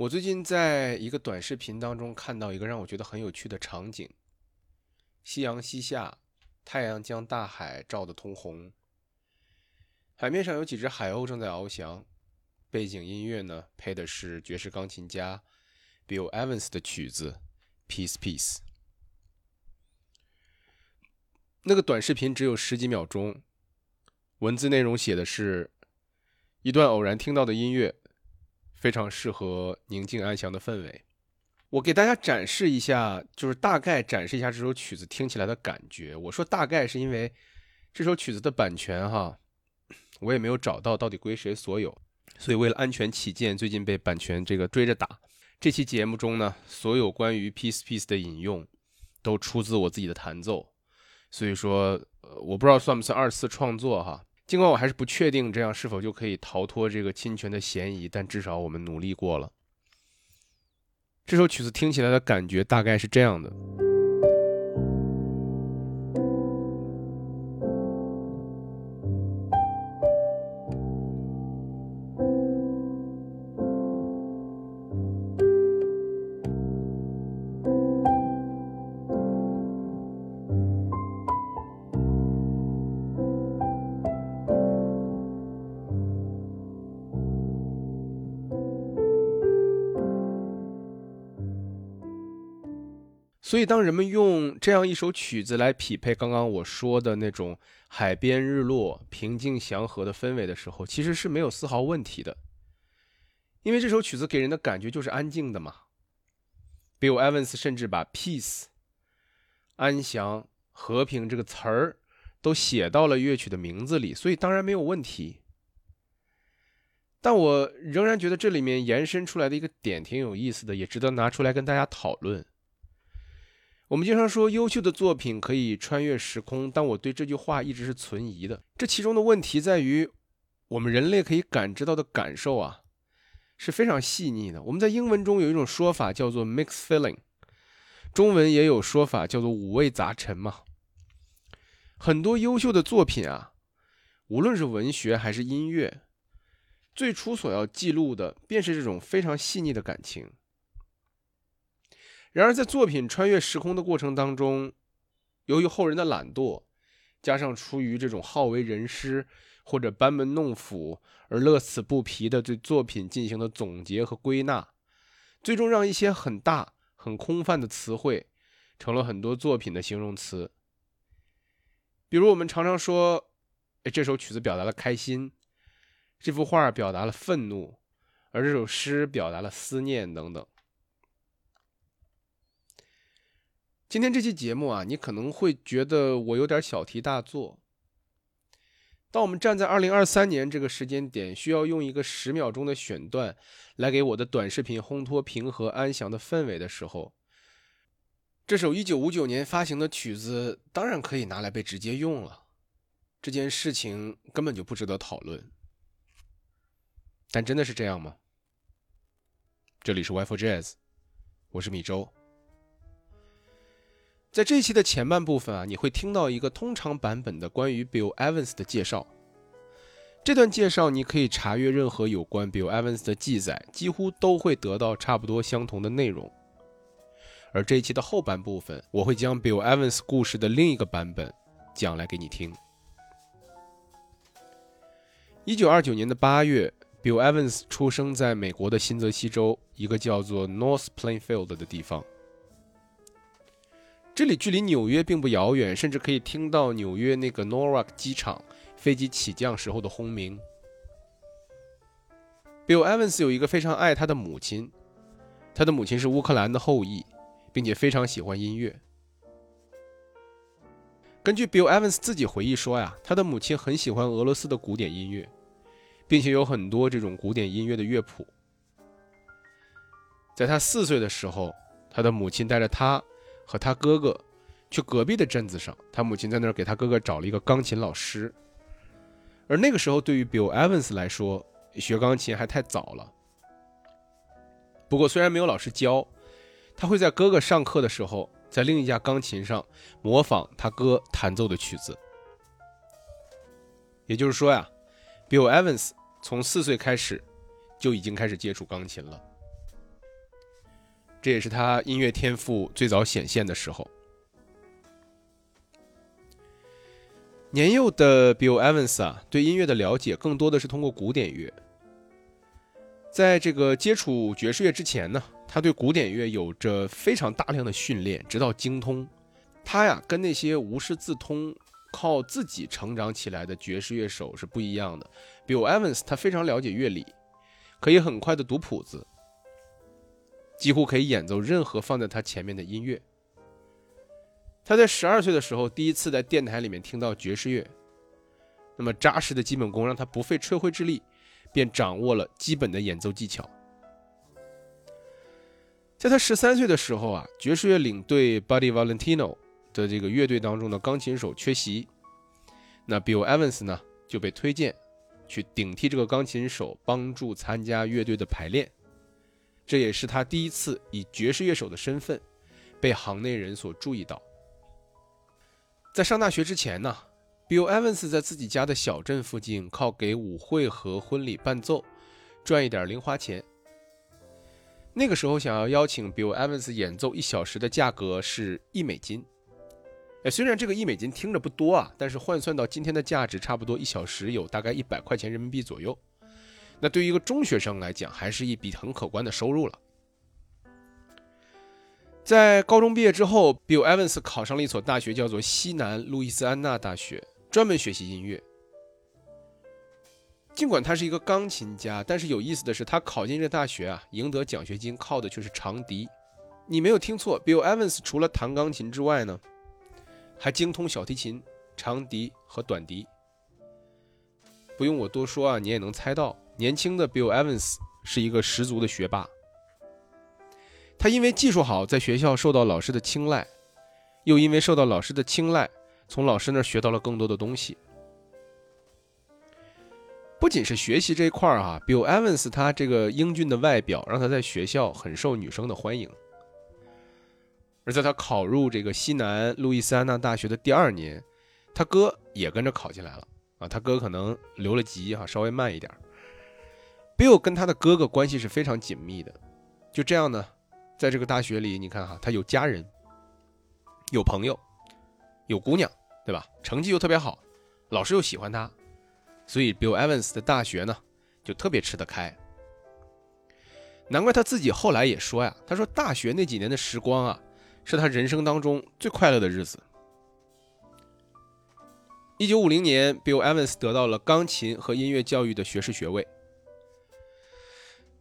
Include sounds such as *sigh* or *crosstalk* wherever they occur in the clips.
我最近在一个短视频当中看到一个让我觉得很有趣的场景：夕阳西下，太阳将大海照得通红，海面上有几只海鸥正在翱翔，背景音乐呢配的是爵士钢琴家 Bill Evans 的曲子《Peace Peace》。那个短视频只有十几秒钟，文字内容写的是一段偶然听到的音乐。非常适合宁静安详的氛围。我给大家展示一下，就是大概展示一下这首曲子听起来的感觉。我说大概是因为这首曲子的版权哈，我也没有找到到底归谁所有，所以为了安全起见，最近被版权这个追着打。这期节目中呢，所有关于 Peace Peace 的引用都出自我自己的弹奏，所以说呃，我不知道算不算二次创作哈。尽管我还是不确定这样是否就可以逃脱这个侵权的嫌疑，但至少我们努力过了。这首曲子听起来的感觉大概是这样的。所以，当人们用这样一首曲子来匹配刚刚我说的那种海边日落、平静祥和的氛围的时候，其实是没有丝毫问题的。因为这首曲子给人的感觉就是安静的嘛。Bill Evans 甚至把 “peace” 安详、和平这个词儿都写到了乐曲的名字里，所以当然没有问题。但我仍然觉得这里面延伸出来的一个点挺有意思的，也值得拿出来跟大家讨论。我们经常说优秀的作品可以穿越时空，但我对这句话一直是存疑的。这其中的问题在于，我们人类可以感知到的感受啊是非常细腻的。我们在英文中有一种说法叫做 mixed feeling，中文也有说法叫做五味杂陈嘛。很多优秀的作品啊，无论是文学还是音乐，最初所要记录的便是这种非常细腻的感情。然而，在作品穿越时空的过程当中，由于后人的懒惰，加上出于这种好为人师或者班门弄斧而乐此不疲的对作品进行了总结和归纳，最终让一些很大、很空泛的词汇成了很多作品的形容词。比如，我们常常说：“哎，这首曲子表达了开心，这幅画表达了愤怒，而这首诗表达了思念，等等。”今天这期节目啊，你可能会觉得我有点小题大做。当我们站在二零二三年这个时间点，需要用一个十秒钟的选段来给我的短视频烘托平和安详的氛围的时候，这首一九五九年发行的曲子当然可以拿来被直接用了。这件事情根本就不值得讨论。但真的是这样吗？这里是 w i f e Jazz，我是米周。在这期的前半部分啊，你会听到一个通常版本的关于 Bill Evans 的介绍。这段介绍你可以查阅任何有关 Bill Evans 的记载，几乎都会得到差不多相同的内容。而这一期的后半部分，我会将 Bill Evans 故事的另一个版本讲来给你听。一九二九年的八月，Bill Evans 出生在美国的新泽西州一个叫做 North Plainfield 的地方。这里距离纽约并不遥远，甚至可以听到纽约那个 Newark 机场飞机起降时候的轰鸣。Bill Evans 有一个非常爱他的母亲，他的母亲是乌克兰的后裔，并且非常喜欢音乐。根据 Bill Evans 自己回忆说呀，他的母亲很喜欢俄罗斯的古典音乐，并且有很多这种古典音乐的乐谱。在他四岁的时候，他的母亲带着他。和他哥哥去隔壁的镇子上，他母亲在那儿给他哥哥找了一个钢琴老师。而那个时候，对于 Bill Evans 来说，学钢琴还太早了。不过，虽然没有老师教，他会在哥哥上课的时候，在另一架钢琴上模仿他哥弹奏的曲子。也就是说呀，Bill Evans 从四岁开始就已经开始接触钢琴了。这也是他音乐天赋最早显现的时候。年幼的 Bill Evans 啊，对音乐的了解更多的是通过古典乐。在这个接触爵士乐之前呢，他对古典乐有着非常大量的训练，直到精通。他呀，跟那些无师自通、靠自己成长起来的爵士乐手是不一样的。Bill Evans 他非常了解乐理，可以很快的读谱子，几乎可以演奏任何放在他前面的音乐。他在十二岁的时候，第一次在电台里面听到爵士乐，那么扎实的基本功让他不费吹灰之力，便掌握了基本的演奏技巧。在他十三岁的时候啊，爵士乐领队 Buddy Valentino 的这个乐队当中的钢琴手缺席，那 Bill Evans 呢就被推荐去顶替这个钢琴手，帮助参加乐队的排练。这也是他第一次以爵士乐手的身份被行内人所注意到。在上大学之前呢，Bill Evans 在自己家的小镇附近，靠给舞会和婚礼伴奏赚一点零花钱。那个时候，想要邀请 Bill Evans 演奏一小时的价格是一美金。哎，虽然这个一美金听着不多啊，但是换算到今天的价值，差不多一小时有大概一百块钱人民币左右。那对于一个中学生来讲，还是一笔很可观的收入了。在高中毕业之后，Bill Evans 考上了一所大学，叫做西南路易斯安那大学，专门学习音乐。尽管他是一个钢琴家，但是有意思的是，他考进这大学啊，赢得奖学金靠的却是长笛。你没有听错，Bill Evans 除了弹钢琴之外呢，还精通小提琴、长笛和短笛。不用我多说啊，你也能猜到，年轻的 Bill Evans 是一个十足的学霸。他因为技术好，在学校受到老师的青睐，又因为受到老师的青睐，从老师那儿学到了更多的东西。不仅是学习这一块儿啊，Bill Evans 他这个英俊的外表让他在学校很受女生的欢迎。而在他考入这个西南路易斯安那大学的第二年，他哥也跟着考进来了啊，他哥可能留了级哈，稍微慢一点儿。Bill 跟他的哥哥关系是非常紧密的，就这样呢。在这个大学里，你看哈，他有家人，有朋友，有姑娘，对吧？成绩又特别好，老师又喜欢他，所以 Bill Evans 的大学呢就特别吃得开。难怪他自己后来也说呀，他说大学那几年的时光啊，是他人生当中最快乐的日子。一九五零年，Bill Evans 得到了钢琴和音乐教育的学士学位，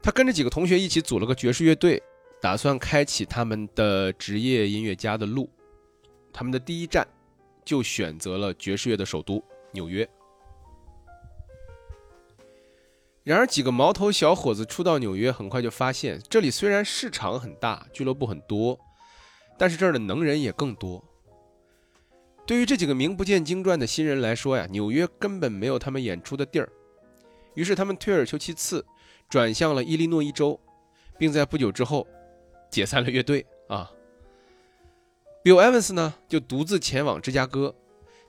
他跟着几个同学一起组了个爵士乐队。打算开启他们的职业音乐家的路，他们的第一站就选择了爵士乐的首都纽约。然而，几个毛头小伙子初到纽约，很快就发现，这里虽然市场很大，俱乐部很多，但是这儿的能人也更多。对于这几个名不见经传的新人来说呀，纽约根本没有他们演出的地儿。于是，他们退而求其次，转向了伊利诺伊州，并在不久之后。解散了乐队啊，Bill Evans 呢就独自前往芝加哥，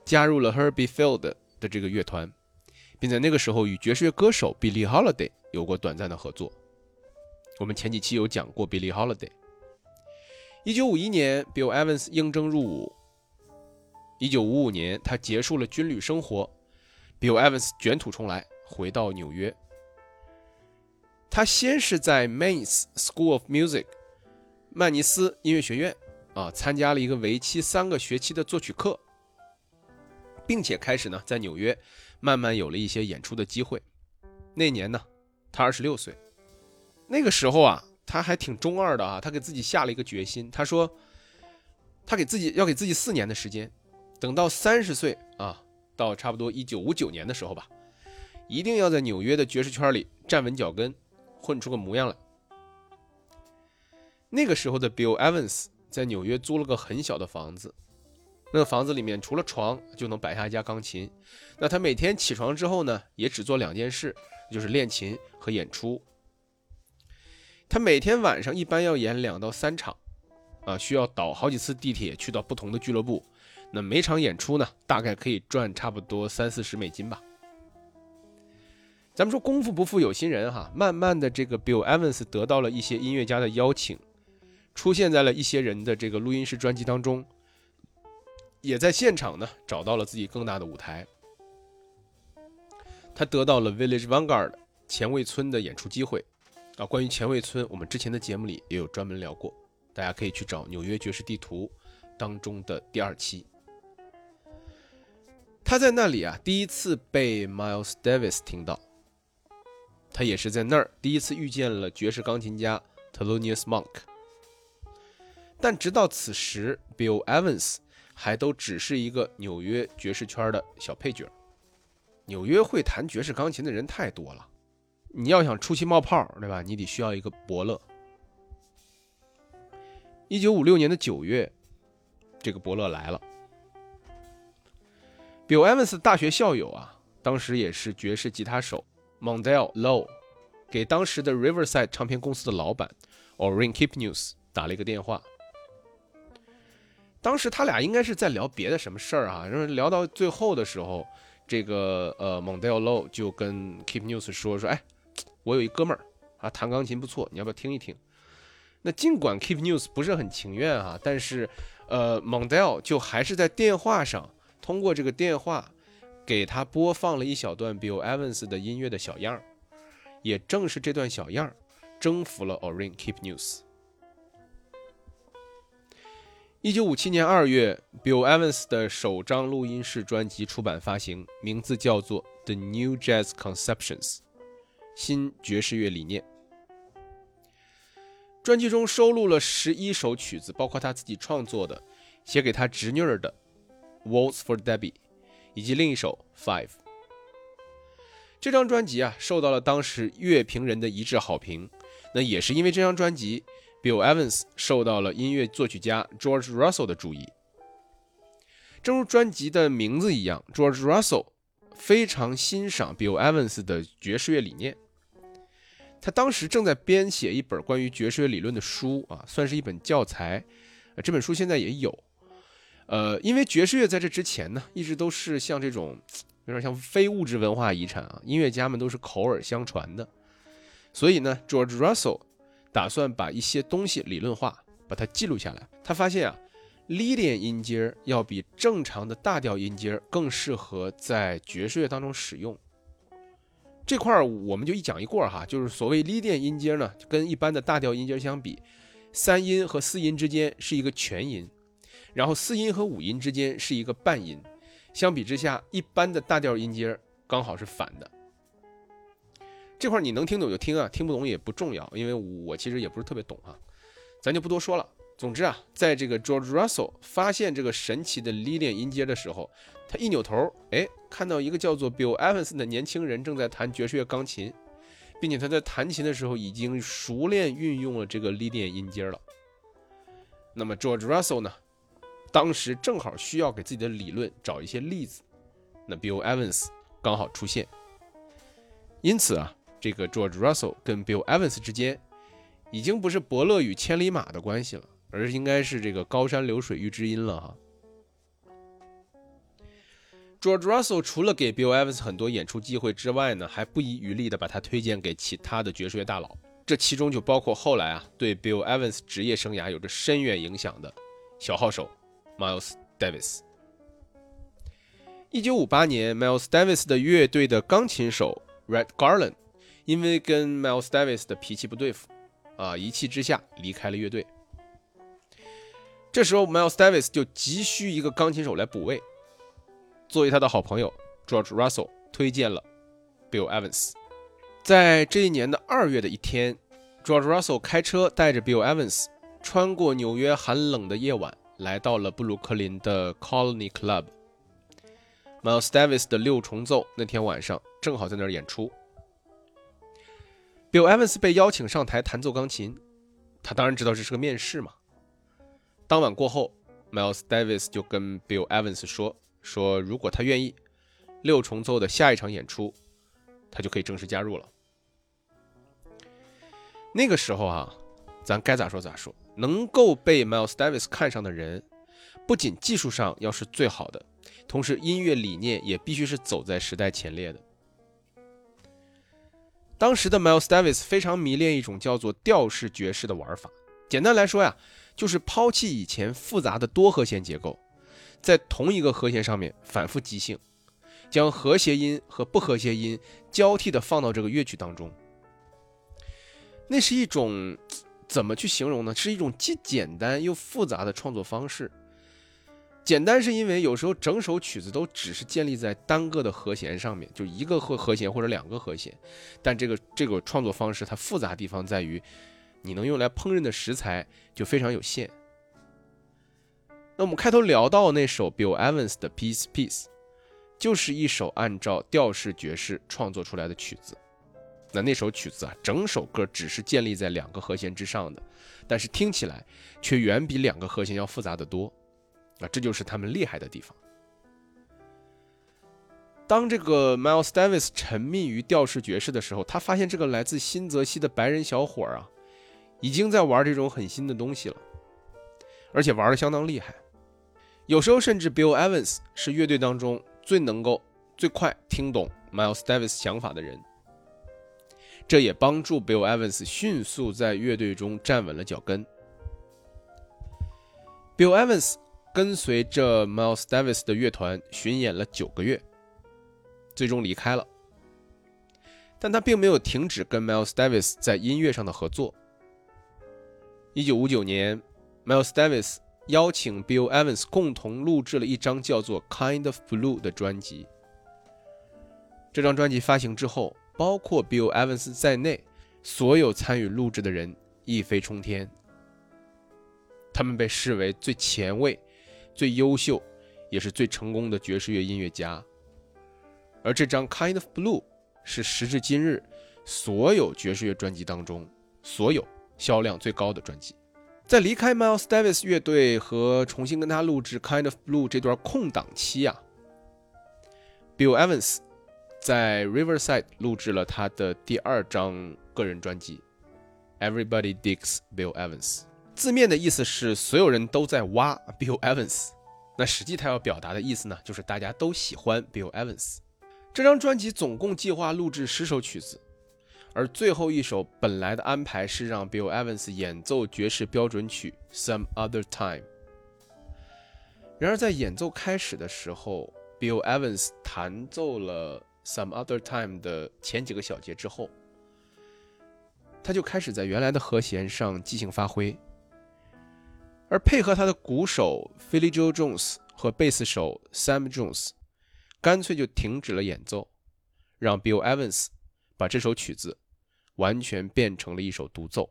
加入了 Herbie Field 的这个乐团，并在那个时候与爵士乐歌手 Billie Holiday 有过短暂的合作。我们前几期有讲过 Billie Holiday。一九五一年，Bill Evans 应征入伍。一九五五年，他结束了军旅生活，Bill Evans 卷土重来，回到纽约。他先是在 Mains School of Music。曼尼斯音乐学院啊，参加了一个为期三个学期的作曲课，并且开始呢，在纽约慢慢有了一些演出的机会。那年呢，他二十六岁。那个时候啊，他还挺中二的啊，他给自己下了一个决心，他说，他给自己要给自己四年的时间，等到三十岁啊，到差不多一九五九年的时候吧，一定要在纽约的爵士圈里站稳脚跟，混出个模样来。那个时候的 Bill Evans 在纽约租了个很小的房子，那个房子里面除了床就能摆下一架钢琴。那他每天起床之后呢，也只做两件事，就是练琴和演出。他每天晚上一般要演两到三场，啊，需要倒好几次地铁去到不同的俱乐部。那每场演出呢，大概可以赚差不多三四十美金吧。咱们说功夫不负有心人哈，慢慢的这个 Bill Evans 得到了一些音乐家的邀请。出现在了一些人的这个录音室专辑当中，也在现场呢找到了自己更大的舞台。他得到了 Village Vanguard 前卫村的演出机会啊。关于前卫村，我们之前的节目里也有专门聊过，大家可以去找《纽约爵士地图》当中的第二期。他在那里啊，第一次被 Miles Davis 听到。他也是在那儿第一次遇见了爵士钢琴家 Thelonious Monk。但直到此时，Bill Evans 还都只是一个纽约爵士圈的小配角。纽约会弹爵士钢琴的人太多了，你要想出气冒泡，对吧？你得需要一个伯乐。一九五六年的九月，这个伯乐来了。Bill Evans 大学校友啊，当时也是爵士吉他手 Mondell Low，给当时的 Riverside 唱片公司的老板 Orin Kipnews 打了一个电话。当时他俩应该是在聊别的什么事儿啊，然后聊到最后的时候，这个呃 Mondell Low 就跟 Kipnews 说说，哎，我有一哥们儿啊，弹钢琴不错，你要不要听一听？那尽管 Kipnews 不是很情愿啊，但是呃 Mondell 就还是在电话上。通过这个电话，给他播放了一小段 Bill Evans 的音乐的小样儿，也正是这段小样儿，征服了 Orin Keepnews。一九五七年二月，Bill Evans 的首张录音室专辑出版发行，名字叫做《The New Jazz Conceptions》，新爵士乐理念。专辑中收录了十一首曲子，包括他自己创作的，写给他侄女儿的。Waltz for Debbie，以及另一首 Five。这张专辑啊，受到了当时乐评人的一致好评。那也是因为这张专辑，Bill Evans 受到了音乐作曲家 George Russell 的注意。正如专辑的名字一样，George Russell 非常欣赏 Bill Evans 的爵士乐理念。他当时正在编写一本关于爵士乐理论的书啊，算是一本教材。这本书现在也有。呃，因为爵士乐在这之前呢，一直都是像这种有点像非物质文化遗产啊，音乐家们都是口耳相传的，所以呢，George Russell 打算把一些东西理论化，把它记录下来。他发现啊，Lydian 音阶要比正常的大调音阶更适合在爵士乐当中使用。这块儿我们就一讲一过哈，就是所谓 Lydian 音阶呢，跟一般的大调音阶相比，三音和四音之间是一个全音。然后四音和五音之间是一个半音，相比之下，一般的大调音阶刚好是反的。这块你能听懂就听啊，听不懂也不重要，因为我其实也不是特别懂啊，咱就不多说了。总之啊，在这个 George Russell 发现这个神奇的 Lydian 音阶的时候，他一扭头，哎，看到一个叫做 Bill Evans 的年轻人正在弹爵士乐钢琴，并且他在弹琴的时候已经熟练运用了这个 Lydian 音阶了。那么 George Russell 呢？当时正好需要给自己的理论找一些例子，那 Bill Evans 刚好出现，因此啊，这个 George Russell 跟 Bill Evans 之间已经不是伯乐与千里马的关系了，而应该是这个高山流水遇知音了哈。George Russell 除了给 Bill Evans 很多演出机会之外呢，还不遗余力的把他推荐给其他的爵士乐大佬，这其中就包括后来啊对 Bill Evans 职业生涯有着深远影响的小号手。Miles Davis。一九五八年，Miles Davis 的乐队的钢琴手 Red Garland 因为跟 Miles Davis 的脾气不对付，啊，一气之下离开了乐队。这时候，Miles Davis 就急需一个钢琴手来补位。作为他的好朋友 George Russell 推荐了 Bill Evans。在这一年的二月的一天，George Russell 开车带着 Bill Evans 穿过纽约寒冷的夜晚。来到了布鲁克林的 Colony Club，Miles Davis 的六重奏那天晚上正好在那儿演出。Bill Evans 被邀请上台弹奏钢琴，他当然知道这是个面试嘛。当晚过后，Miles Davis 就跟 Bill Evans 说：“说如果他愿意，六重奏的下一场演出，他就可以正式加入了。”那个时候啊，咱该咋说咋说。能够被 Miles Davis 看上的人，不仅技术上要是最好的，同时音乐理念也必须是走在时代前列的。当时的 Miles Davis 非常迷恋一种叫做调式爵士的玩法，简单来说呀，就是抛弃以前复杂的多和弦结构，在同一个和弦上面反复即兴，将和谐音和不和谐音交替的放到这个乐曲当中。那是一种怎么去形容呢？是一种既简单又复杂的创作方式。简单是因为有时候整首曲子都只是建立在单个的和弦上面，就一个和和弦或者两个和弦。但这个这个创作方式它复杂地方在于，你能用来烹饪的食材就非常有限。那我们开头聊到那首 Bill Evans 的 Peace Peace，就是一首按照调式爵士创作出来的曲子。那那首曲子啊，整首歌只是建立在两个和弦之上的，但是听起来却远比两个和弦要复杂的多。啊，这就是他们厉害的地方。当这个 Miles Davis 沉迷于调式爵士的时候，他发现这个来自新泽西的白人小伙啊，已经在玩这种很新的东西了，而且玩的相当厉害。有时候甚至 Bill Evans 是乐队当中最能够、最快听懂 Miles Davis 想法的人。这也帮助 Bill Evans 迅速在乐队中站稳了脚跟。Bill Evans。跟随着 Miles Davis 的乐团巡演了九个月，最终离开了。但他并没有停止跟 Miles Davis 在音乐上的合作。一九五九年，Miles Davis 邀请 Bill Evans 共同录制了一张叫做《Kind of Blue》的专辑。这张专辑发行之后，包括 Bill Evans 在内，所有参与录制的人一飞冲天。他们被视为最前卫。最优秀，也是最成功的爵士乐音乐家。而这张《Kind of Blue》是时至今日所有爵士乐专辑当中所有销量最高的专辑。在离开 Miles Davis 乐队和重新跟他录制《Kind of Blue》这段空档期啊，Bill Evans 在 Riverside 录制了他的第二张个人专辑《Everybody Digs Bill Evans》。字面的意思是所有人都在挖 Bill Evans，那实际他要表达的意思呢，就是大家都喜欢 Bill Evans。这张专辑总共计划录制十首曲子，而最后一首本来的安排是让 Bill Evans 演奏爵士标准曲 Some Other Time。然而在演奏开始的时候，Bill Evans 弹奏了 Some Other Time 的前几个小节之后，他就开始在原来的和弦上即兴发挥。而配合他的鼓手 Philly Joe Jones 和贝斯手 Sam Jones，干脆就停止了演奏，让 Bill Evans 把这首曲子完全变成了一首独奏。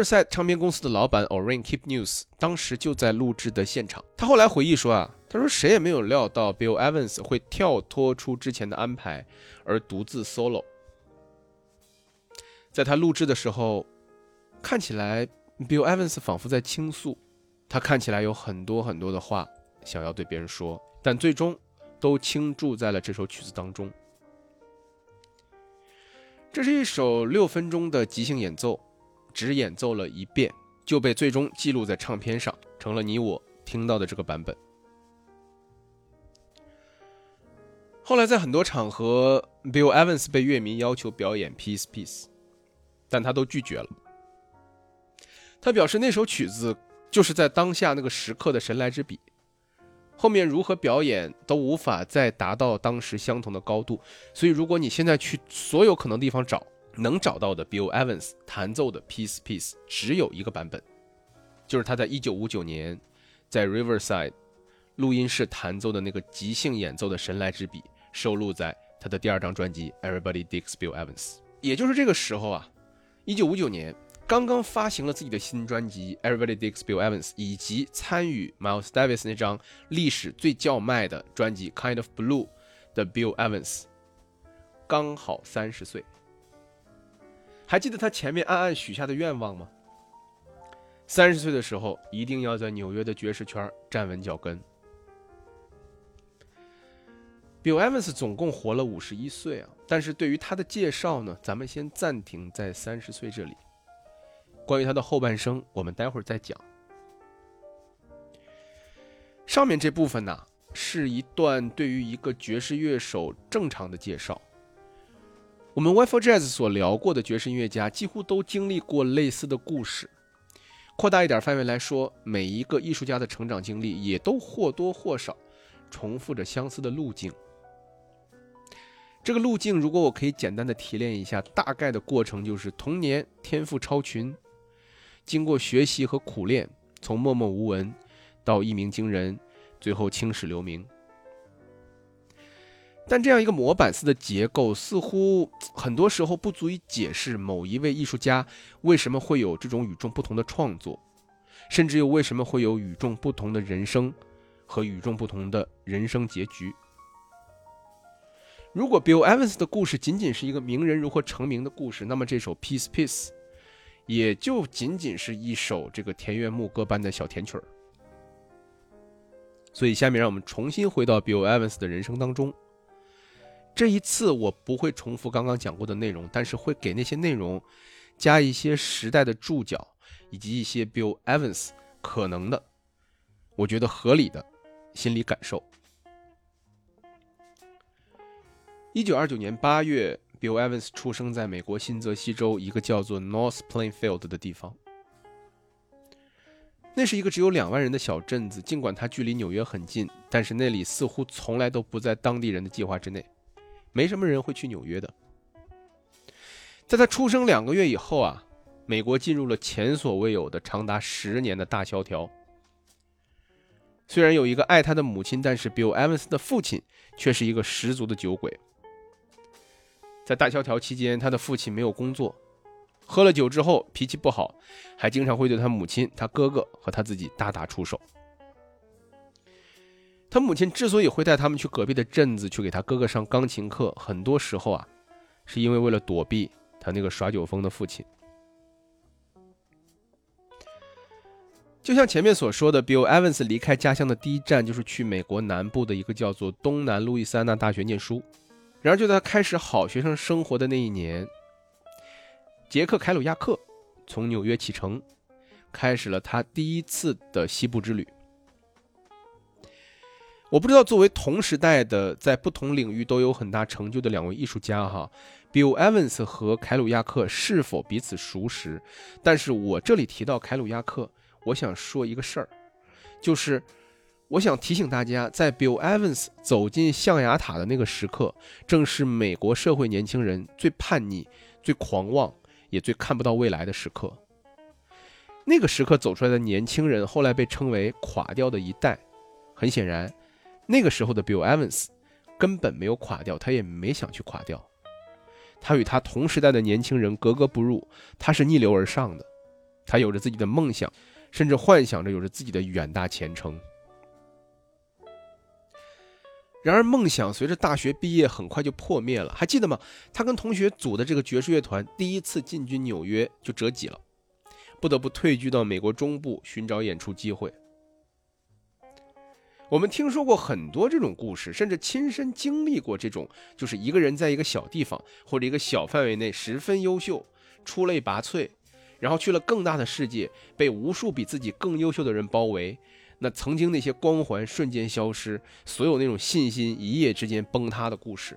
Riverside 唱片公司的老板 Orin Keep News 当时就在录制的现场。他后来回忆说啊，他说谁也没有料到 Bill Evans 会跳脱出之前的安排而独自 solo。在他录制的时候，看起来 Bill Evans 仿佛在倾诉，他看起来有很多很多的话想要对别人说，但最终都倾注在了这首曲子当中。这是一首六分钟的即兴演奏。只演奏了一遍，就被最终记录在唱片上，成了你我听到的这个版本。后来在很多场合，Bill Evans 被乐迷要求表演《Peace Peace》，但他都拒绝了。他表示那首曲子就是在当下那个时刻的神来之笔，后面如何表演都无法再达到当时相同的高度。所以，如果你现在去所有可能地方找，能找到的 Bill Evans 弹奏的《Peace Peace》只有一个版本，就是他在1959年在 Riverside 录音室弹奏的那个即兴演奏的神来之笔，收录在他的第二张专辑《Everybody Digs Bill Evans》。也就是这个时候啊，1959年刚刚发行了自己的新专辑《Everybody Digs Bill Evans》，以及参与 Miles Davis 那张历史最叫卖的专辑《Kind of Blue》的 Bill Evans，刚好三十岁。还记得他前面暗暗许下的愿望吗？三十岁的时候一定要在纽约的爵士圈站稳脚跟。Bill Evans 总共活了五十一岁啊，但是对于他的介绍呢，咱们先暂停在三十岁这里。关于他的后半生，我们待会儿再讲。上面这部分呢，是一段对于一个爵士乐手正常的介绍。我们 w i f e Jazz 所聊过的爵士音乐家，几乎都经历过类似的故事。扩大一点范围来说，每一个艺术家的成长经历，也都或多或少重复着相似的路径。这个路径，如果我可以简单的提炼一下，大概的过程就是：童年天赋超群，经过学习和苦练，从默默无闻。到一鸣惊人，最后青史留名。但这样一个模板式的结构，似乎 *tsk* 很多时候不足以解释某一位艺术家为什么会有这种与众不同的创作，甚至又为什么会有与众不同的人生和与众不同的人生结局。如果 Bill Evans 的故事仅仅是一个名人如何成名的故事，那么这首 Peace Peace 也就仅仅是一首这个田园牧歌般的小甜曲儿。所以，下面让我们重新回到 Bill Evans 的人生当中。这一次，我不会重复刚刚讲过的内容，但是会给那些内容加一些时代的注脚，以及一些 Bill Evans 可能的、我觉得合理的心理感受。一九二九年八月，Bill Evans 出生在美国新泽西州一个叫做 North Plainfield 的地方。那是一个只有两万人的小镇子，尽管它距离纽约很近，但是那里似乎从来都不在当地人的计划之内，没什么人会去纽约的。在他出生两个月以后啊，美国进入了前所未有的长达十年的大萧条。虽然有一个爱他的母亲，但是 Bill Evans 的父亲却是一个十足的酒鬼。在大萧条期间，他的父亲没有工作。喝了酒之后脾气不好，还经常会对他母亲、他哥哥和他自己大打出手。他母亲之所以会带他们去隔壁的镇子去给他哥哥上钢琴课，很多时候啊，是因为为了躲避他那个耍酒疯的父亲。就像前面所说的，Bill Evans 离开家乡的第一站就是去美国南部的一个叫做东南路易斯安那大学念书。然而，就在他开始好学生生活的那一年。杰克·凯鲁亚克从纽约启程，开始了他第一次的西部之旅。我不知道作为同时代的，在不同领域都有很大成就的两位艺术家哈，Bill Evans 和凯鲁亚克是否彼此熟识？但是我这里提到凯鲁亚克，我想说一个事儿，就是我想提醒大家，在 Bill Evans 走进象牙塔的那个时刻，正是美国社会年轻人最叛逆、最狂妄。也最看不到未来的时刻。那个时刻走出来的年轻人，后来被称为“垮掉的一代”。很显然，那个时候的 Bill Evans 根本没有垮掉，他也没想去垮掉。他与他同时代的年轻人格格不入，他是逆流而上的。他有着自己的梦想，甚至幻想着有着自己的远大前程。然而，梦想随着大学毕业很快就破灭了。还记得吗？他跟同学组的这个爵士乐团第一次进军纽约就折戟了，不得不退居到美国中部寻找演出机会。我们听说过很多这种故事，甚至亲身经历过这种，就是一个人在一个小地方或者一个小范围内十分优秀，出类拔萃，然后去了更大的世界，被无数比自己更优秀的人包围。那曾经那些光环瞬间消失，所有那种信心一夜之间崩塌的故事。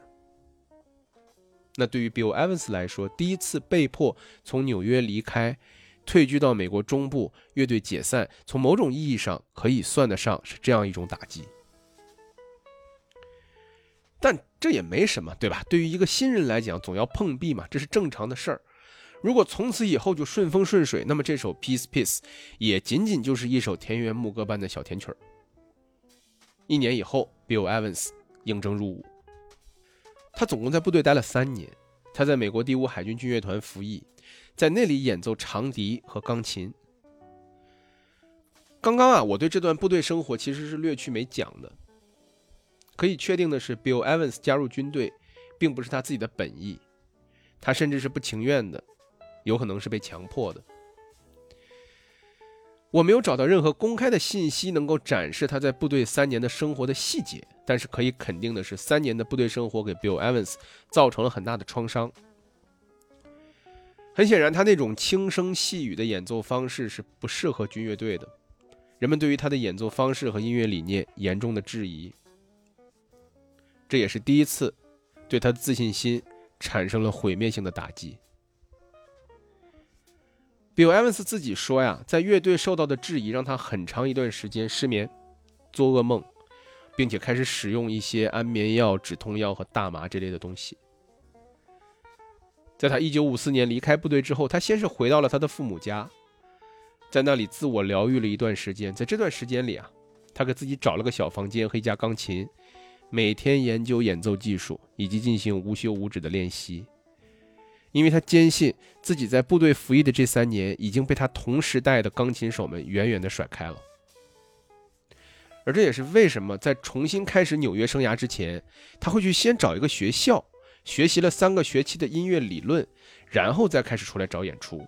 那对于 Bill Evans 来说，第一次被迫从纽约离开，退居到美国中部，乐队解散，从某种意义上可以算得上是这样一种打击。但这也没什么，对吧？对于一个新人来讲，总要碰壁嘛，这是正常的事儿。如果从此以后就顺风顺水，那么这首《Peace Peace》也仅仅就是一首田园牧歌般的小甜曲儿。一年以后，Bill Evans 应征入伍。他总共在部队待了三年。他在美国第五海军军乐团服役，在那里演奏长笛和钢琴。刚刚啊，我对这段部队生活其实是略去没讲的。可以确定的是，Bill Evans 加入军队，并不是他自己的本意，他甚至是不情愿的。有可能是被强迫的。我没有找到任何公开的信息能够展示他在部队三年的生活的细节，但是可以肯定的是，三年的部队生活给 Bill Evans 造成了很大的创伤。很显然，他那种轻声细语的演奏方式是不适合军乐队的，人们对于他的演奏方式和音乐理念严重的质疑，这也是第一次对他的自信心产生了毁灭性的打击。Bill Evans 自己说呀，在乐队受到的质疑让他很长一段时间失眠、做噩梦，并且开始使用一些安眠药、止痛药和大麻这类的东西。在他1954年离开部队之后，他先是回到了他的父母家，在那里自我疗愈了一段时间。在这段时间里啊，他给自己找了个小房间和一架钢琴，每天研究演奏技术以及进行无休无止的练习。因为他坚信自己在部队服役的这三年已经被他同时代的钢琴手们远远的甩开了，而这也是为什么在重新开始纽约生涯之前，他会去先找一个学校学习了三个学期的音乐理论，然后再开始出来找演出。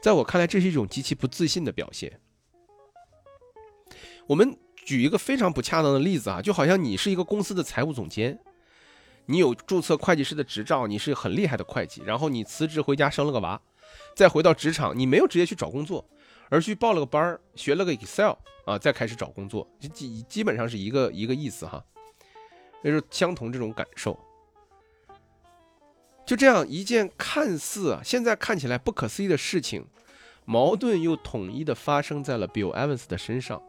在我看来，这是一种极其不自信的表现。我们举一个非常不恰当的例子啊，就好像你是一个公司的财务总监。你有注册会计师的执照，你是很厉害的会计。然后你辞职回家生了个娃，再回到职场，你没有直接去找工作，而去报了个班儿，学了个 Excel 啊，再开始找工作，基基本上是一个一个意思哈，就是相同这种感受。就这样一件看似啊现在看起来不可思议的事情，矛盾又统一的发生在了 Bill Evans 的身上。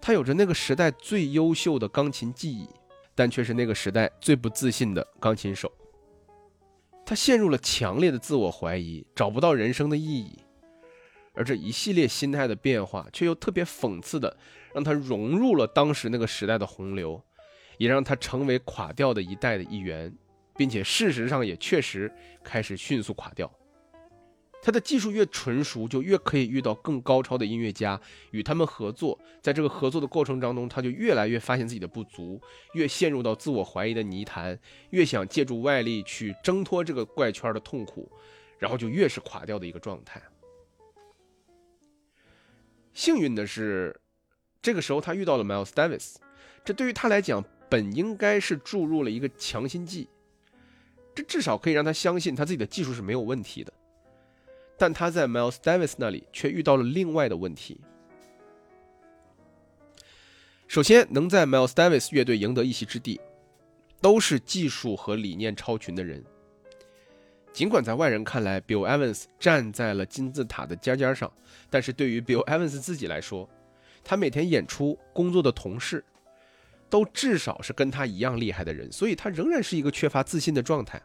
他有着那个时代最优秀的钢琴技艺。但却是那个时代最不自信的钢琴手。他陷入了强烈的自我怀疑，找不到人生的意义。而这一系列心态的变化，却又特别讽刺的让他融入了当时那个时代的洪流，也让他成为垮掉的一代的一员，并且事实上也确实开始迅速垮掉。他的技术越纯熟，就越可以遇到更高超的音乐家，与他们合作。在这个合作的过程当中，他就越来越发现自己的不足，越陷入到自我怀疑的泥潭，越想借助外力去挣脱这个怪圈的痛苦，然后就越是垮掉的一个状态。幸运的是，这个时候他遇到了 Miles Davis，这对于他来讲本应该是注入了一个强心剂，这至少可以让他相信他自己的技术是没有问题的。但他在 Miles Davis 那里却遇到了另外的问题。首先，能在 Miles Davis 乐队赢得一席之地，都是技术和理念超群的人。尽管在外人看来，Bill Evans 站在了金字塔的尖尖上，但是对于 Bill Evans 自己来说，他每天演出工作的同事，都至少是跟他一样厉害的人，所以他仍然是一个缺乏自信的状态。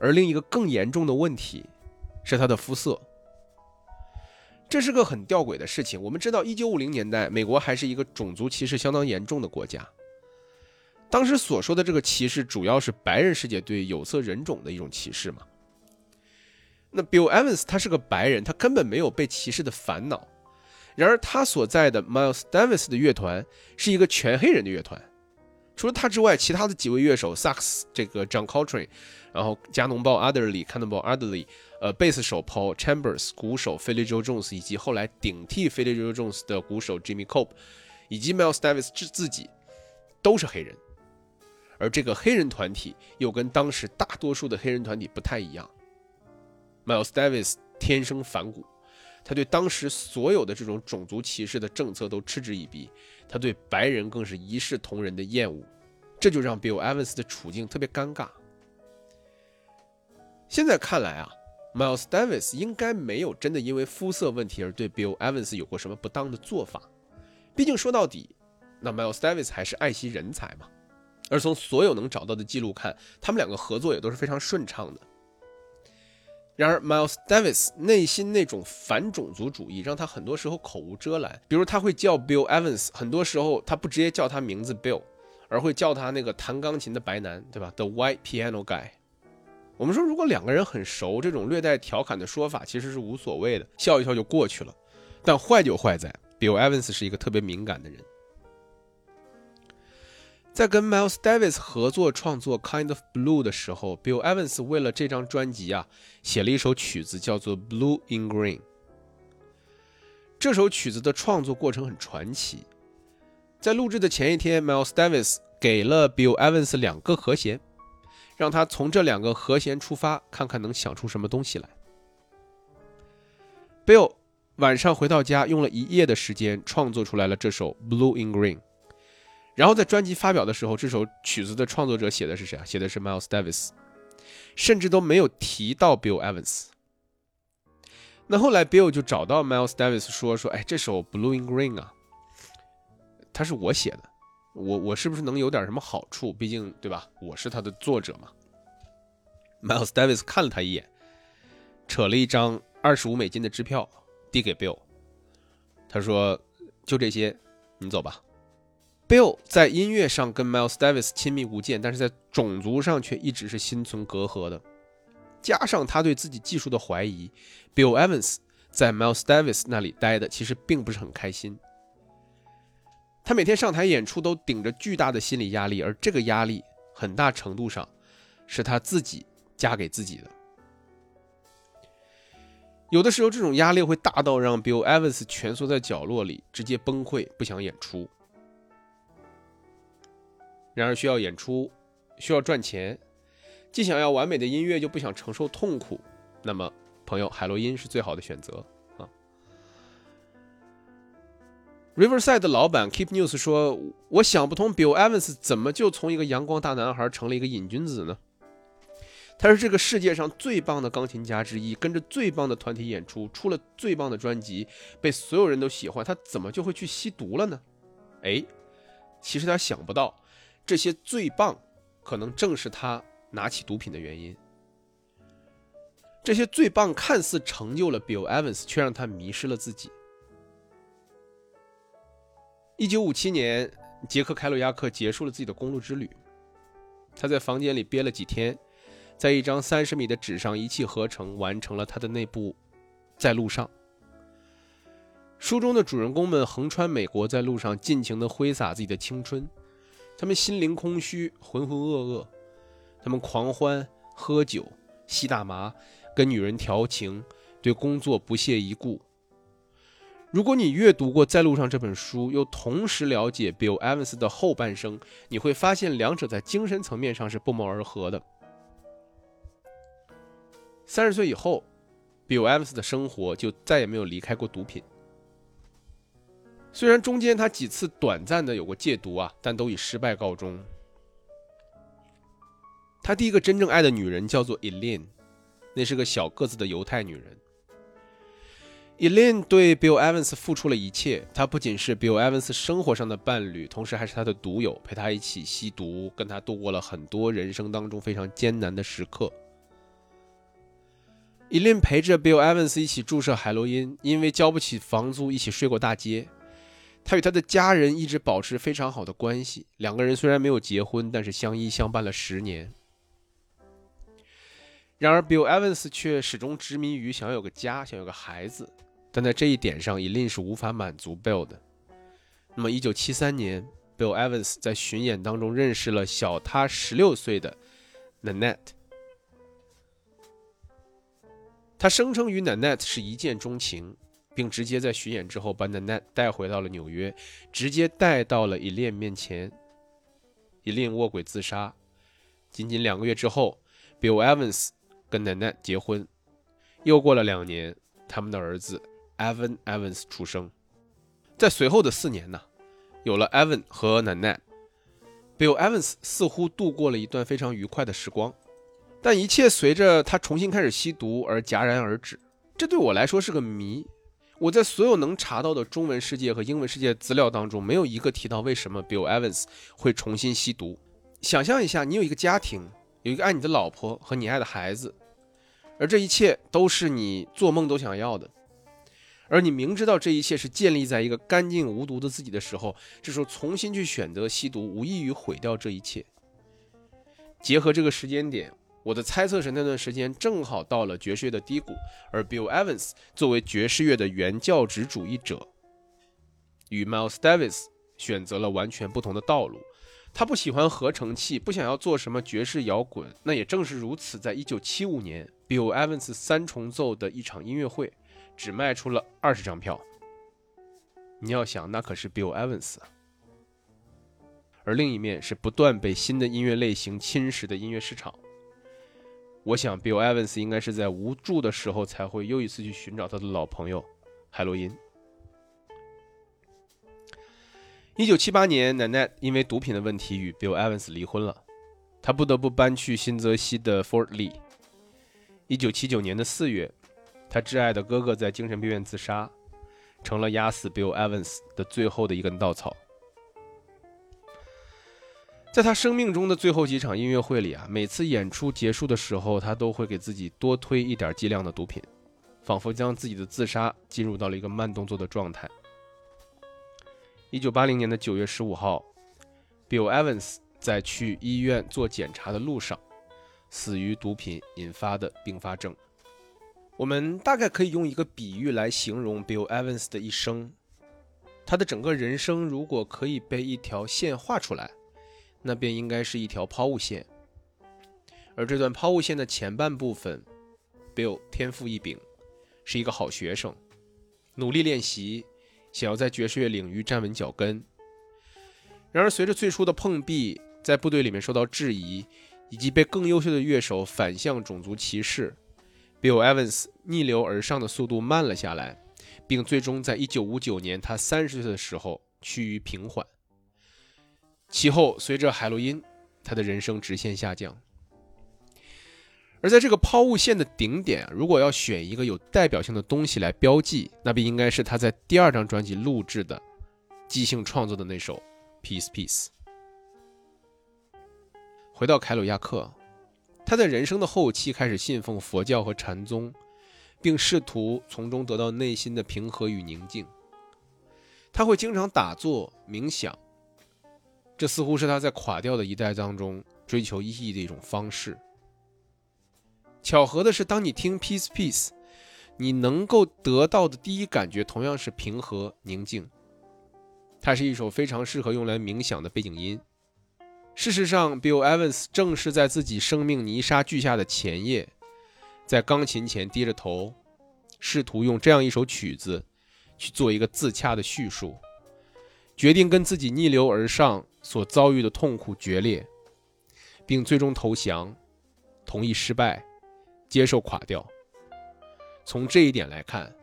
而另一个更严重的问题。是他的肤色，这是个很吊诡的事情。我们知道，一九五零年代，美国还是一个种族歧视相当严重的国家。当时所说的这个歧视，主要是白人世界对有色人种的一种歧视嘛。那 Bill Evans 他是个白人，他根本没有被歧视的烦恼。然而，他所在的 Miles Davis 的乐团是一个全黑人的乐团。除了他之外，其他的几位乐手，萨克斯这个 John Coltrane，然后加农鲍 Adderley，Cannonball Adderley。呃，贝斯手 Paul Chambers，鼓手 Philly Joe Jones，以及后来顶替 Philly Joe Jones 的鼓手 Jimmy Cope，以及 Miles Davis 自自己都是黑人，而这个黑人团体又跟当时大多数的黑人团体不太一样。Miles Davis 天生反骨，他对当时所有的这种种族歧视的政策都嗤之以鼻，他对白人更是一视同仁的厌恶，这就让 Bill Evans 的处境特别尴尬。现在看来啊。Miles Davis 应该没有真的因为肤色问题而对 Bill Evans 有过什么不当的做法，毕竟说到底，那 Miles Davis 还是爱惜人才嘛。而从所有能找到的记录看，他们两个合作也都是非常顺畅的。然而，Miles Davis 内心那种反种族主义让他很多时候口无遮拦，比如他会叫 Bill Evans，很多时候他不直接叫他名字 Bill，而会叫他那个弹钢琴的白男，对吧？The White Piano Guy。我们说，如果两个人很熟，这种略带调侃的说法其实是无所谓的，笑一笑就过去了。但坏就坏在，Bill Evans 是一个特别敏感的人。在跟 Miles Davis 合作创作《Kind of Blue》的时候，Bill Evans 为了这张专辑啊，写了一首曲子，叫做《Blue in Green》。这首曲子的创作过程很传奇。在录制的前一天，Miles Davis 给了 Bill Evans 两个和弦，让他从这两个和弦出发，看看能想出什么东西来。Bill 晚上回到家，用了一夜的时间创作出来了这首《Blue in Green》。然后在专辑发表的时候，这首曲子的创作者写的是谁啊？写的是 Miles Davis，甚至都没有提到 Bill Evans。那后来 Bill 就找到 Miles Davis 说说，哎，这首《Blue in Green》啊，它是我写的，我我是不是能有点什么好处？毕竟对吧，我是他的作者嘛。Miles Davis 看了他一眼，扯了一张二十五美金的支票递给 Bill，他说：“就这些，你走吧。” Bill 在音乐上跟 Miles Davis 亲密无间，但是在种族上却一直是心存隔阂的。加上他对自己技术的怀疑，Bill Evans 在 Miles Davis 那里待的其实并不是很开心。他每天上台演出都顶着巨大的心理压力，而这个压力很大程度上是他自己加给自己的。有的时候，这种压力会大到让 Bill Evans 蜷缩在角落里，直接崩溃，不想演出。然而，需要演出，需要赚钱，既想要完美的音乐，又不想承受痛苦，那么，朋友，海洛因是最好的选择啊。Riverside 的老板 Keep News 说：“我想不通，Bill Evans 怎么就从一个阳光大男孩成了一个瘾君子呢？他是这个世界上最棒的钢琴家之一，跟着最棒的团体演出，出了最棒的专辑，被所有人都喜欢，他怎么就会去吸毒了呢？哎，其实他想不到。”这些最棒，可能正是他拿起毒品的原因。这些最棒看似成就了 Bill Evans，却让他迷失了自己。一九五七年，杰克·凯鲁亚克结束了自己的公路之旅。他在房间里憋了几天，在一张三十米的纸上一气呵成完成了他的那部《在路上》。书中的主人公们横穿美国，在路上尽情地挥洒自己的青春。他们心灵空虚，浑浑噩噩。他们狂欢、喝酒、吸大麻，跟女人调情，对工作不屑一顾。如果你阅读过《在路上》这本书，又同时了解 Bill Evans 的后半生，你会发现两者在精神层面上是不谋而合的。三十岁以后，Bill Evans 的生活就再也没有离开过毒品。虽然中间他几次短暂的有过戒毒啊，但都以失败告终。他第一个真正爱的女人叫做 Elaine，那是个小个子的犹太女人。Elaine 对 Bill Evans 付出了一切，她不仅是 Bill Evans 生活上的伴侣，同时还是他的毒友，陪他一起吸毒，跟他度过了很多人生当中非常艰难的时刻。Elaine 陪着 Bill Evans 一起注射海洛因，因为交不起房租，一起睡过大街。他与他的家人一直保持非常好的关系，两个人虽然没有结婚，但是相依相伴了十年。然而，Bill Evans 却始终执迷于想要有个家，想有个孩子，但在这一点上 e l i n 是无法满足 Bill 的。那么，1973年，Bill Evans 在巡演当中认识了小他16岁的 Nanette，他声称与 Nanette 是一见钟情。并直接在巡演之后把 Nanette 带回到了纽约，直接带到了 Elaine 面前。Elaine 卧轨自杀。仅仅两个月之后，Bill Evans 跟 Nanette 结婚。又过了两年，他们的儿子 Evan Evans 出生。在随后的四年呢，有了 Evan 和 Nanette，Bill Evans 似乎度过了一段非常愉快的时光。但一切随着他重新开始吸毒而戛然而止。这对我来说是个谜。我在所有能查到的中文世界和英文世界资料当中，没有一个提到为什么 Bill Evans 会重新吸毒。想象一下，你有一个家庭，有一个爱你的老婆和你爱的孩子，而这一切都是你做梦都想要的。而你明知道这一切是建立在一个干净无毒的自己的时候，这时候重新去选择吸毒，无异于毁掉这一切。结合这个时间点。我的猜测是，那段时间正好到了爵士乐的低谷，而 Bill Evans 作为爵士乐的原教旨主义者，与 Miles Davis 选择了完全不同的道路。他不喜欢合成器，不想要做什么爵士摇滚。那也正是如此，在1975年，Bill Evans 三重奏的一场音乐会，只卖出了二十张票。你要想，那可是 Bill Evans。而另一面是不断被新的音乐类型侵蚀的音乐市场。我想，Bill Evans 应该是在无助的时候才会又一次去寻找他的老朋友海洛因。一九七八年，奶奶因为毒品的问题与 Bill Evans 离婚了，他不得不搬去新泽西的 Fort Lee。一九七九年的四月，他挚爱的哥哥在精神病院自杀，成了压死 Bill Evans 的最后的一根稻草。在他生命中的最后几场音乐会里啊，每次演出结束的时候，他都会给自己多推一点剂量的毒品，仿佛将自己的自杀进入到了一个慢动作的状态。一九八零年的九月十五号，Bill Evans 在去医院做检查的路上，死于毒品引发的并发症。我们大概可以用一个比喻来形容 Bill Evans 的一生，他的整个人生如果可以被一条线画出来。那便应该是一条抛物线，而这段抛物线的前半部分，Bill 天赋异禀，是一个好学生，努力练习，想要在爵士乐领域站稳脚跟。然而，随着最初的碰壁，在部队里面受到质疑，以及被更优秀的乐手反向种族歧视，Bill Evans 逆流而上的速度慢了下来，并最终在1959年他三十岁的时候趋于平缓。其后，随着海洛因，他的人生直线下降。而在这个抛物线的顶点，如果要选一个有代表性的东西来标记，那便应该是他在第二张专辑录制的、即兴创作的那首《Peace Peace》。回到凯鲁亚克，他在人生的后期开始信奉佛教和禅宗，并试图从中得到内心的平和与宁静。他会经常打坐冥想。这似乎是他在垮掉的一代当中追求意义的一种方式。巧合的是，当你听《Peace Peace》，你能够得到的第一感觉同样是平和宁静。它是一首非常适合用来冥想的背景音。事实上，Bill Evans 正是在自己生命泥沙俱下的前夜，在钢琴前低着头，试图用这样一首曲子去做一个自洽的叙述。决定跟自己逆流而上所遭遇的痛苦决裂，并最终投降，同意失败，接受垮掉。从这一点来看，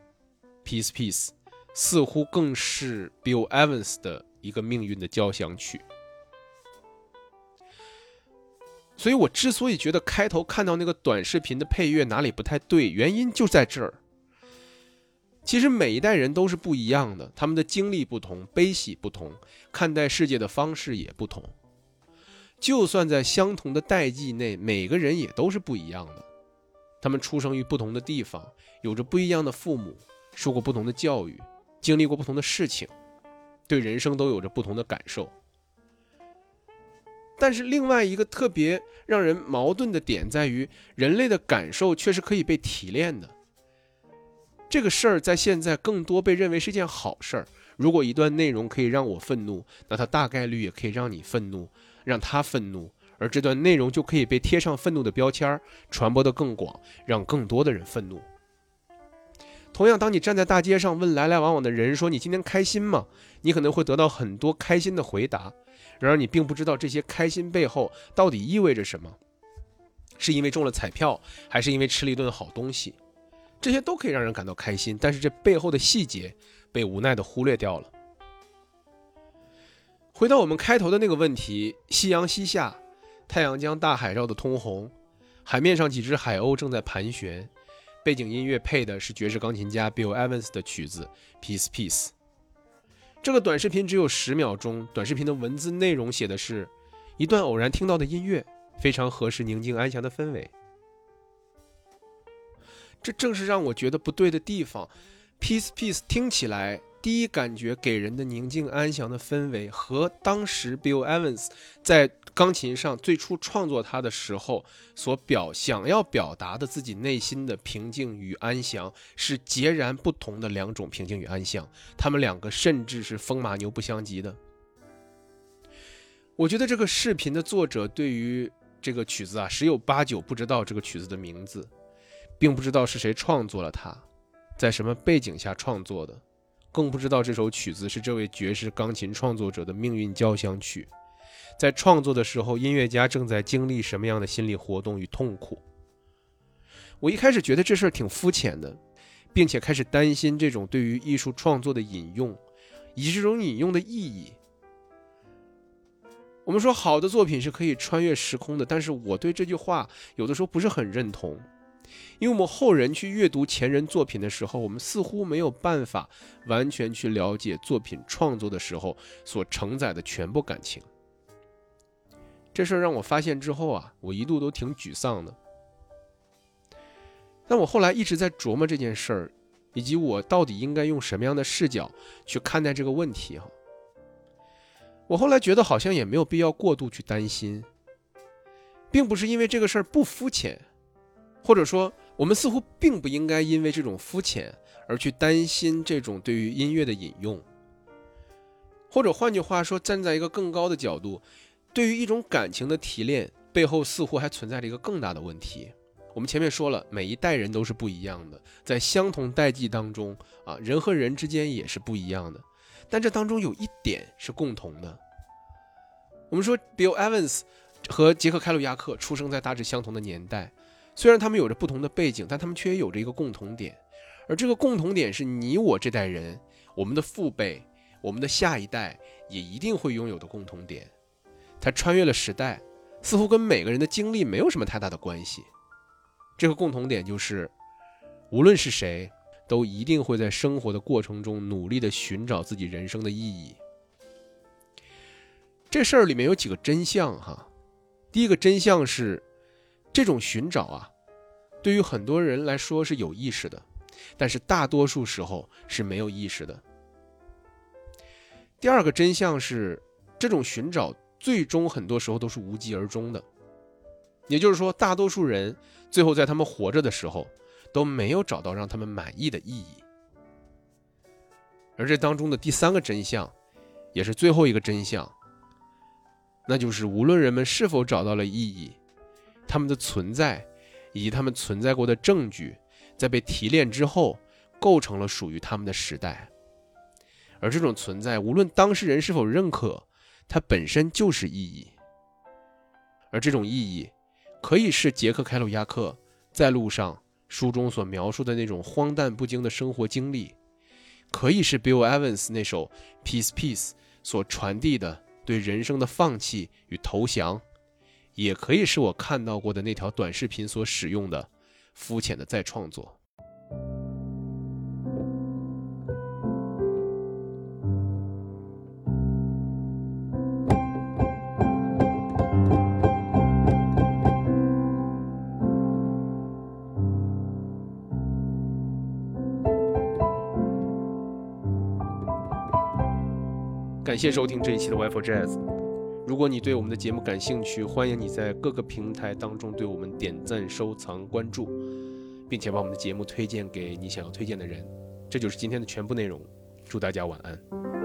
《Peace Peace》似乎更是 Bill Evans 的一个命运的交响曲。所以我之所以觉得开头看到那个短视频的配乐哪里不太对，原因就在这儿。其实每一代人都是不一样的，他们的经历不同，悲喜不同，看待世界的方式也不同。就算在相同的代际内，每个人也都是不一样的。他们出生于不同的地方，有着不一样的父母，受过不同的教育，经历过不同的事情，对人生都有着不同的感受。但是另外一个特别让人矛盾的点在于，人类的感受却是可以被提炼的。这个事儿在现在更多被认为是件好事儿。如果一段内容可以让我愤怒，那它大概率也可以让你愤怒，让他愤怒，而这段内容就可以被贴上愤怒的标签，传播的更广，让更多的人愤怒。同样，当你站在大街上问来来往往的人说：“你今天开心吗？”你可能会得到很多开心的回答。然而，你并不知道这些开心背后到底意味着什么，是因为中了彩票，还是因为吃了一顿好东西？这些都可以让人感到开心，但是这背后的细节被无奈的忽略掉了。回到我们开头的那个问题：夕阳西下，太阳将大海绕得通红，海面上几只海鸥正在盘旋，背景音乐配的是爵士钢琴家 Bill Evans 的曲子《Peace Peace》。这个短视频只有十秒钟，短视频的文字内容写的是一段偶然听到的音乐，非常合适宁静安详的氛围。这正是让我觉得不对的地方。Peace Peace 听起来，第一感觉给人的宁静安详的氛围，和当时 Bill Evans 在钢琴上最初创作它的时候所表想要表达的自己内心的平静与安详，是截然不同的两种平静与安详。他们两个甚至是风马牛不相及的。我觉得这个视频的作者对于这个曲子啊，十有八九不知道这个曲子的名字。并不知道是谁创作了它，在什么背景下创作的，更不知道这首曲子是这位爵士钢琴创作者的命运交响曲。在创作的时候，音乐家正在经历什么样的心理活动与痛苦？我一开始觉得这事儿挺肤浅的，并且开始担心这种对于艺术创作的引用，以及这种引用的意义。我们说好的作品是可以穿越时空的，但是我对这句话有的时候不是很认同，因为我们后人去阅读前人作品的时候，我们似乎没有办法完全去了解作品创作的时候所承载的全部感情。这事儿让我发现之后啊，我一度都挺沮丧的。但我后来一直在琢磨这件事儿，以及我到底应该用什么样的视角去看待这个问题哈。我后来觉得好像也没有必要过度去担心，并不是因为这个事儿不肤浅，或者说我们似乎并不应该因为这种肤浅而去担心这种对于音乐的引用，或者换句话说，站在一个更高的角度。对于一种感情的提炼，背后似乎还存在着一个更大的问题。我们前面说了，每一代人都是不一样的，在相同代际当中啊，人和人之间也是不一样的。但这当中有一点是共同的。我们说，Bill Evans 和杰克凯鲁亚克出生在大致相同的年代，虽然他们有着不同的背景，但他们却也有着一个共同点，而这个共同点是你我这代人、我们的父辈、我们的下一代也一定会拥有的共同点。他穿越了时代，似乎跟每个人的经历没有什么太大的关系。这个共同点就是，无论是谁，都一定会在生活的过程中努力的寻找自己人生的意义。这事儿里面有几个真相哈。第一个真相是，这种寻找啊，对于很多人来说是有意识的，但是大多数时候是没有意识的。第二个真相是，这种寻找。最终很多时候都是无疾而终的，也就是说，大多数人最后在他们活着的时候都没有找到让他们满意的意义。而这当中的第三个真相，也是最后一个真相，那就是无论人们是否找到了意义，他们的存在以及他们存在过的证据，在被提炼之后，构成了属于他们的时代。而这种存在，无论当事人是否认可。它本身就是意义，而这种意义，可以是杰克·凯鲁亚克在路上书中所描述的那种荒诞不经的生活经历，可以是 Bill Evans 那首《Peace Peace》所传递的对人生的放弃与投降，也可以是我看到过的那条短视频所使用的肤浅的再创作。感谢收听这一期的 w i f e Jazz。如果你对我们的节目感兴趣，欢迎你在各个平台当中对我们点赞、收藏、关注，并且把我们的节目推荐给你想要推荐的人。这就是今天的全部内容。祝大家晚安。